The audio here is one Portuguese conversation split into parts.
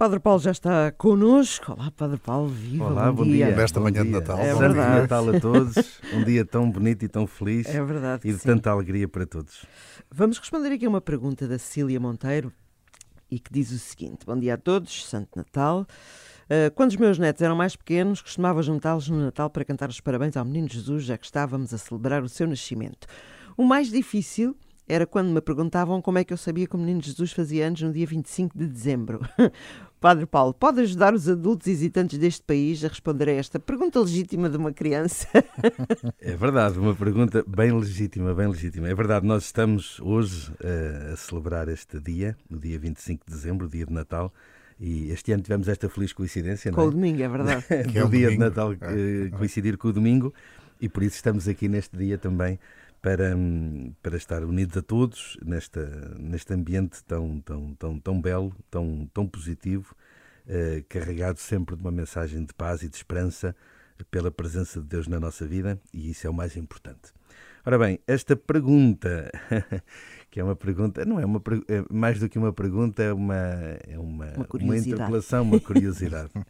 Padre Paulo já está connosco. Olá, Padre Paulo, viva, Olá, bom, bom dia. Nesta Bom manhã de dia. Natal. É Bom Santo dia. verdade. Natal a todos, um dia tão bonito e tão feliz É verdade. e de sim. tanta alegria para todos. Vamos responder aqui a uma pergunta da Cecília Monteiro e que diz o seguinte: Bom dia a todos, Santo Natal. Ah, quando os meus netos eram mais pequenos, costumava juntá-los no Natal para cantar os parabéns ao Menino Jesus, já que estávamos a celebrar o seu nascimento. O mais difícil era quando me perguntavam como é que eu sabia que o Menino Jesus fazia anos no dia 25 de dezembro. Padre Paulo, pode ajudar os adultos hesitantes deste país a responder a esta pergunta legítima de uma criança? É verdade, uma pergunta bem legítima, bem legítima. É verdade, nós estamos hoje eh, a celebrar este dia, no dia 25 de dezembro, o dia de Natal, e este ano tivemos esta feliz coincidência, Com o não domingo, é verdade. é? Que é do o dia de domingo. Natal É. eh, coincidir com o domingo, e por isso estamos aqui neste dia também para, hum, para estar unidos a todos nesta, neste ambiente tão, tão, tão, tão belo, tão, tão positivo, eh, carregado sempre de uma mensagem de paz e de esperança pela presença de Deus na nossa vida, e isso é o mais importante. Ora bem, esta pergunta, que é uma pergunta, não é, uma, é mais do que uma pergunta, é uma, é uma, Uma curiosidade. interpelação, uma curiosidade.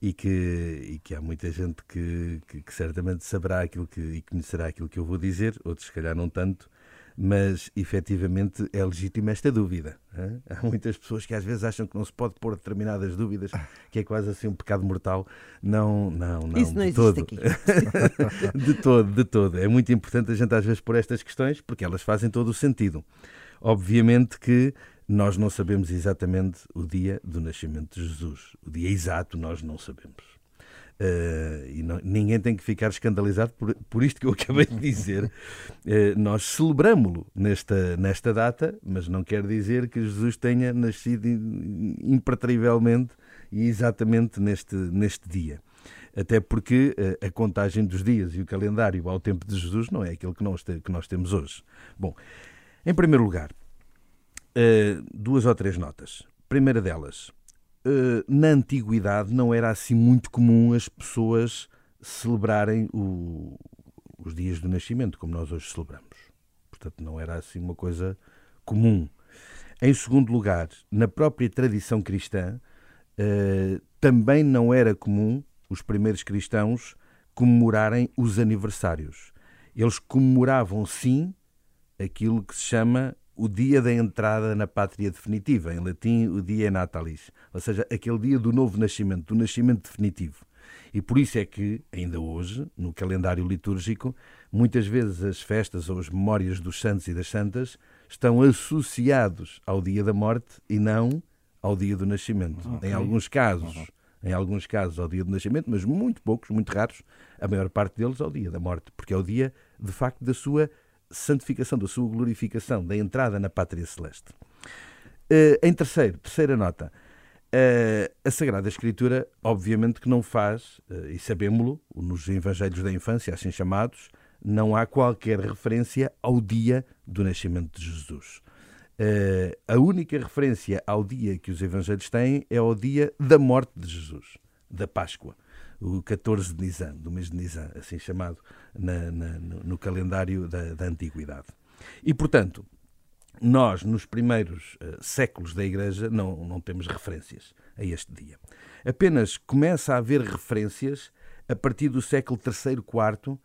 e, que, e que há muita gente que, que, que certamente saberá aquilo que, e conhecerá aquilo que eu vou dizer, outros se calhar não tanto, mas efetivamente é legítima esta dúvida. Há muitas pessoas que às vezes acham que não se pode pôr determinadas dúvidas, que é quase assim um pecado mortal. Não, não, não. Isso não de existe todo. aqui. de todo, de todo. É muito importante a gente às vezes pôr estas questões porque elas fazem todo o sentido. Obviamente que nós não sabemos exatamente o dia do nascimento de Jesus. O dia exato nós não sabemos. Eh, e não- ninguém tem que ficar escandalizado por, por isto que eu acabei de dizer. Eh, nós celebramos-lo nesta, nesta data, mas não quer dizer que Jesus tenha nascido impertrivelmente e exatamente neste, neste dia. Até porque eh, a contagem dos dias e o calendário ao tempo de Jesus não é aquele que nós, te- que nós temos hoje. Bom, em primeiro lugar, eh, duas ou três notas. Primeira delas, eh, na antiguidade não era assim muito comum as pessoas celebrarem o- os dias do nascimento, como nós hoje celebramos. Portanto, não era assim uma coisa comum. Em segundo lugar, na própria tradição cristã, eh, também não era comum os primeiros cristãos comemorarem os aniversários. Eles comemoravam, sim, aquilo que se chama o dia da entrada na pátria definitiva, em latim, o dia natalis, ou seja, aquele dia do novo nascimento, do nascimento definitivo. E por isso é que, ainda hoje, no calendário litúrgico, muitas vezes as festas ou as memórias dos santos e das santas estão associados ao dia da morte e não ao dia do nascimento. Em alguns casos, em alguns casos ao dia do nascimento, mas muito poucos, muito raros, a maior parte deles ao dia da morte, porque é o dia, de facto, da sua santificação, da sua glorificação, da entrada na pátria celeste. Eh, em terceiro, terceira nota, eh, a Sagrada Escritura, obviamente que não faz, eh, e sabemos-lo, nos Evangelhos da Infância, assim chamados, não há qualquer referência ao dia do nascimento de Jesus. A única referência ao dia que os Evangelhos têm é ao dia da morte de Jesus, da Páscoa, o 14 de Nisan, do mês de Nisan, assim chamado na- na- no, calendário da, da Antiguidade. E, portanto, nós, nos primeiros eh, séculos da Igreja, não, não temos referências a este dia. Apenas começa a haver referências a partir do século III, IV,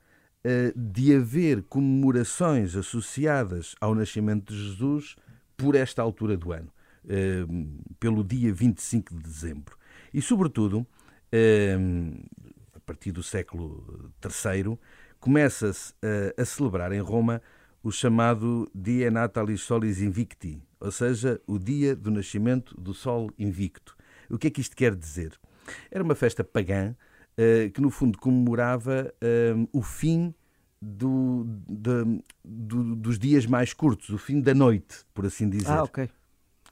eh, de haver comemorações associadas ao nascimento de Jesus por esta altura do ano, eh, pelo dia 25 de dezembro. E, sobretudo, a partir do século III, começa-se a, a celebrar em Roma o chamado Dia Natalis Solis Invicti, ou seja, o dia do nascimento do Sol Invicto. O que é que isto quer dizer? Era uma festa pagã eh, que, no fundo, comemorava eh, o fim do- da- do- dos dias mais curtos, o fim da noite, por assim dizer. Ah, ok.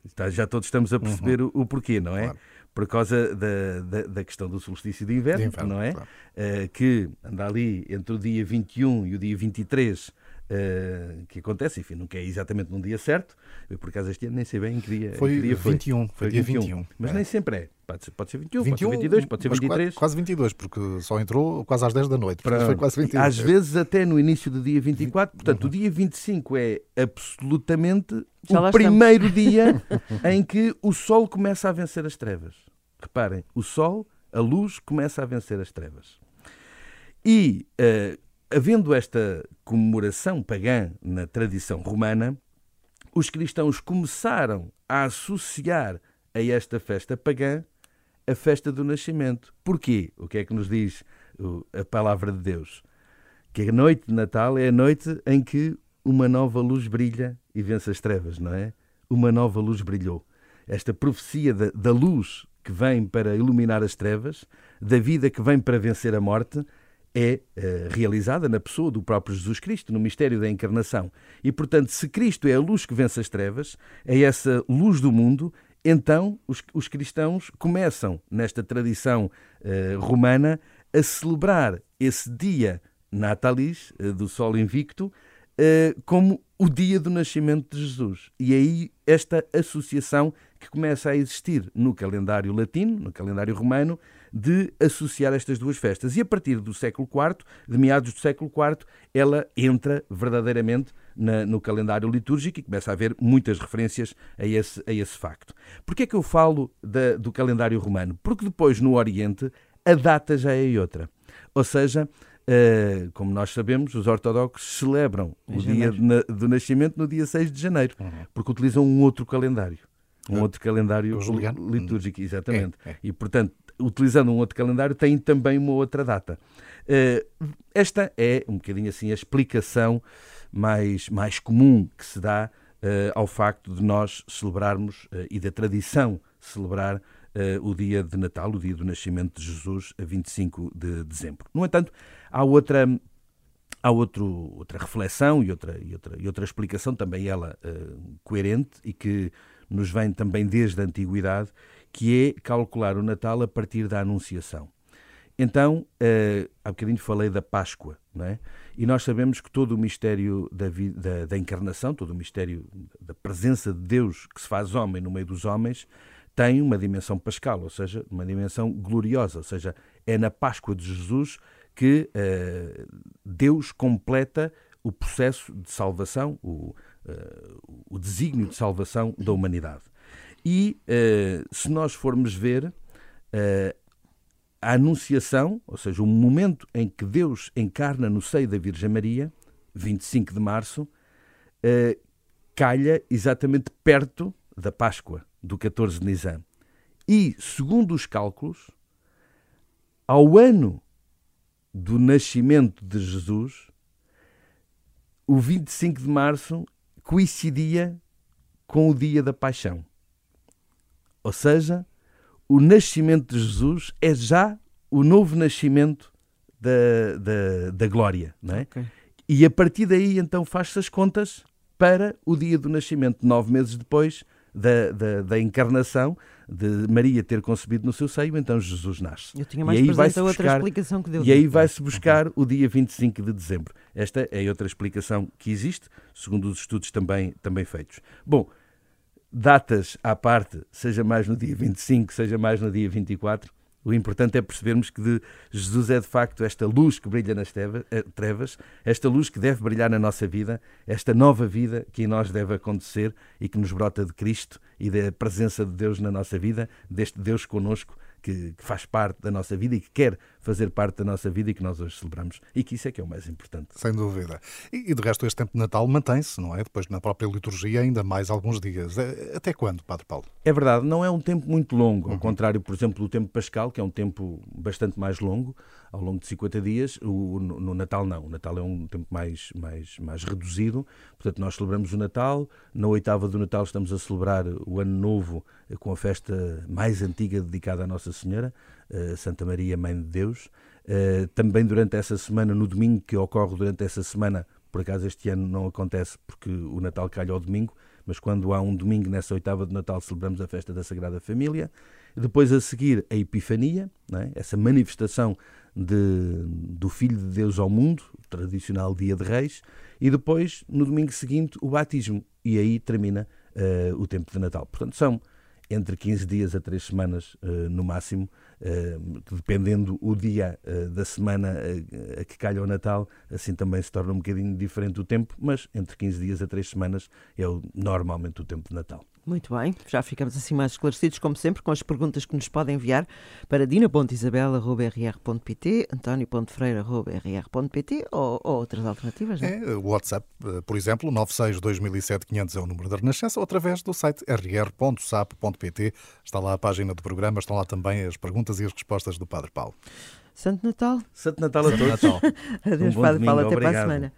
Está- já todos estamos a perceber o, o porquê, não é? Claro. Por causa da, da, da questão do solstício de inverno, De inverno, não é? claro. Eh, que anda ali entre o dia 21 e o dia 23, eh, que acontece, enfim, nunca é exatamente num dia certo. Eu, por acaso, este ano nem sei bem em que dia, Foi que dia foi. 21, foi dia 21. Mas É. nem sempre é. Pode ser, pode ser 21, 21, pode ser 22, pode ser 23. Quase 22, porque só entrou quase às 10 da noite. Foi quase 22. Às vezes até no início do dia 24. Portanto, uhum. o dia 25 é absolutamente Já o primeiro dia em que o sol começa a vencer as trevas. Reparem, o sol, a luz, começa a vencer as trevas. E, uh, havendo esta comemoração pagã na tradição romana, os cristãos começaram a associar a esta festa pagã a festa do nascimento. Porquê? O que é que nos diz a palavra de Deus? Que a noite de Natal é a noite em que uma nova luz brilha e vence as trevas, não é? Uma nova luz brilhou. Esta profecia da, da luz que vem para iluminar as trevas, da vida que vem para vencer a morte, é uh, realizada na pessoa do próprio Jesus Cristo, no mistério da encarnação. E, portanto, se Cristo é a luz que vence as trevas, é essa luz do mundo, então os, os cristãos começam, nesta tradição uh, romana, a celebrar esse dia natalis, uh, do Sol Invicto, como o dia do nascimento de Jesus. E aí esta associação que começa a existir no calendário latino, no calendário romano, de associar estas duas festas. E a partir do século IV, de meados do século IV, ela entra verdadeiramente na, no calendário litúrgico e começa a haver muitas referências a esse, a esse facto. Porquê é que eu falo da, do calendário romano? Porque depois, no Oriente, a data já é outra. Ou seja, Uh, como nós sabemos, os ortodoxos celebram em o janeiro. dia do nascimento no dia 6 de janeiro, uhum. porque utilizam um outro calendário. Um outro calendário litúrgico, exatamente. É, é. E, portanto, utilizando um outro calendário, tem também uma outra data. Uh, esta é um bocadinho assim a explicação mais, mais comum que se dá uh, ao facto de nós celebrarmos e da tradição celebrar o dia de Natal, o dia do nascimento de Jesus, a 25 de dezembro. No entanto, há outra há outro, outra reflexão e outra, e, outra, e outra explicação, também ela coerente e que nos vem também desde a antiguidade, que é calcular o Natal a partir da Anunciação. Então, uh, há bocadinho falei da Páscoa, não é? E nós sabemos que todo o mistério da, da, da, encarnação, todo o mistério da presença de Deus que se faz homem no meio dos homens, tem uma dimensão pascal, ou seja, uma dimensão gloriosa, ou seja, é na Páscoa de Jesus que uh, Deus completa o processo de salvação, o, uh, o desígnio de salvação da humanidade. E uh, se nós formos ver a Anunciação, ou seja, o momento em que Deus encarna no seio da Virgem Maria, 25 de março, calha exatamente perto da Páscoa, do 14 de Nisan. E, segundo os cálculos, ao ano do nascimento de Jesus, o 25 de março coincidia com o dia da paixão. Ou seja, o nascimento de Jesus é já o novo nascimento da, da, da glória. Não é? Okay. E a partir daí, então, faz-se as contas para o dia do nascimento, nove meses depois da, da, da, encarnação, de Maria ter concebido no seu seio, então Jesus nasce. Eu tinha mais e aí vai -se outra buscar, explicação que deu. E aí vai-se buscar o dia 25 de dezembro. Esta é outra explicação que existe, segundo os estudos também, também feitos. Bom, datas à parte, seja mais no dia 25, seja mais no dia 24, o importante é percebermos que Jesus é de facto esta luz que brilha nas eh, trevas, esta luz que deve brilhar na nossa vida, esta nova vida que em nós deve acontecer e que nos brota de Cristo e da presença de Deus na nossa vida, deste Deus conosco que, que, faz parte da nossa vida e que quer fazer parte da nossa vida e que nós hoje celebramos. E que isso é que é o mais importante. Sem dúvida. E, e de resto, este tempo de Natal mantém-se, não é? Depois, na própria liturgia, ainda mais alguns dias. É, até quando, Padre Paulo? É verdade, não é um tempo muito longo, ao uhum. contrário, por exemplo, do tempo pascal, que é um tempo bastante mais longo, ao longo de 50 dias. O, no, no Natal, não. O Natal é um tempo mais, mais, mais reduzido. Portanto, nós celebramos o Natal. Na oitava do Natal, estamos a celebrar o Ano Novo com a festa mais antiga dedicada à Nossa Senhora, eh, Santa Maria, Mãe de Deus. Eh, também durante essa semana, no domingo que ocorre durante essa semana, por acaso este ano não acontece porque o Natal calha ao domingo, mas quando há um domingo nessa oitava de Natal celebramos a festa da Sagrada Família. Depois a seguir a Epifania, é? essa manifestação de, do Filho de Deus ao mundo, o tradicional Dia de Reis, e depois, no domingo seguinte, o batismo. E aí termina uh, o tempo de Natal. Portanto, são entre 15 dias a 3 semanas no máximo, dependendo o dia da semana a que calha o Natal, assim também se torna um bocadinho diferente o tempo, mas entre 15 dias a 3 semanas é normalmente o tempo de Natal. Muito bem, já ficamos assim mais esclarecidos, como sempre, com as perguntas que nos podem enviar para dina.isabela.rr.pt, antonio.freira.rr.pt ou, ou outras alternativas, não é? é? O WhatsApp, eh, por exemplo, 96 2007 500 é o número da Renascença, ou através do site rr.sap.pt. Está lá a página do programa, estão lá também as perguntas e as respostas do Padre Paulo. Santo Natal. Santo Natal a todos. Adeus, um Padre Paulo, até Obrigado. para a semana.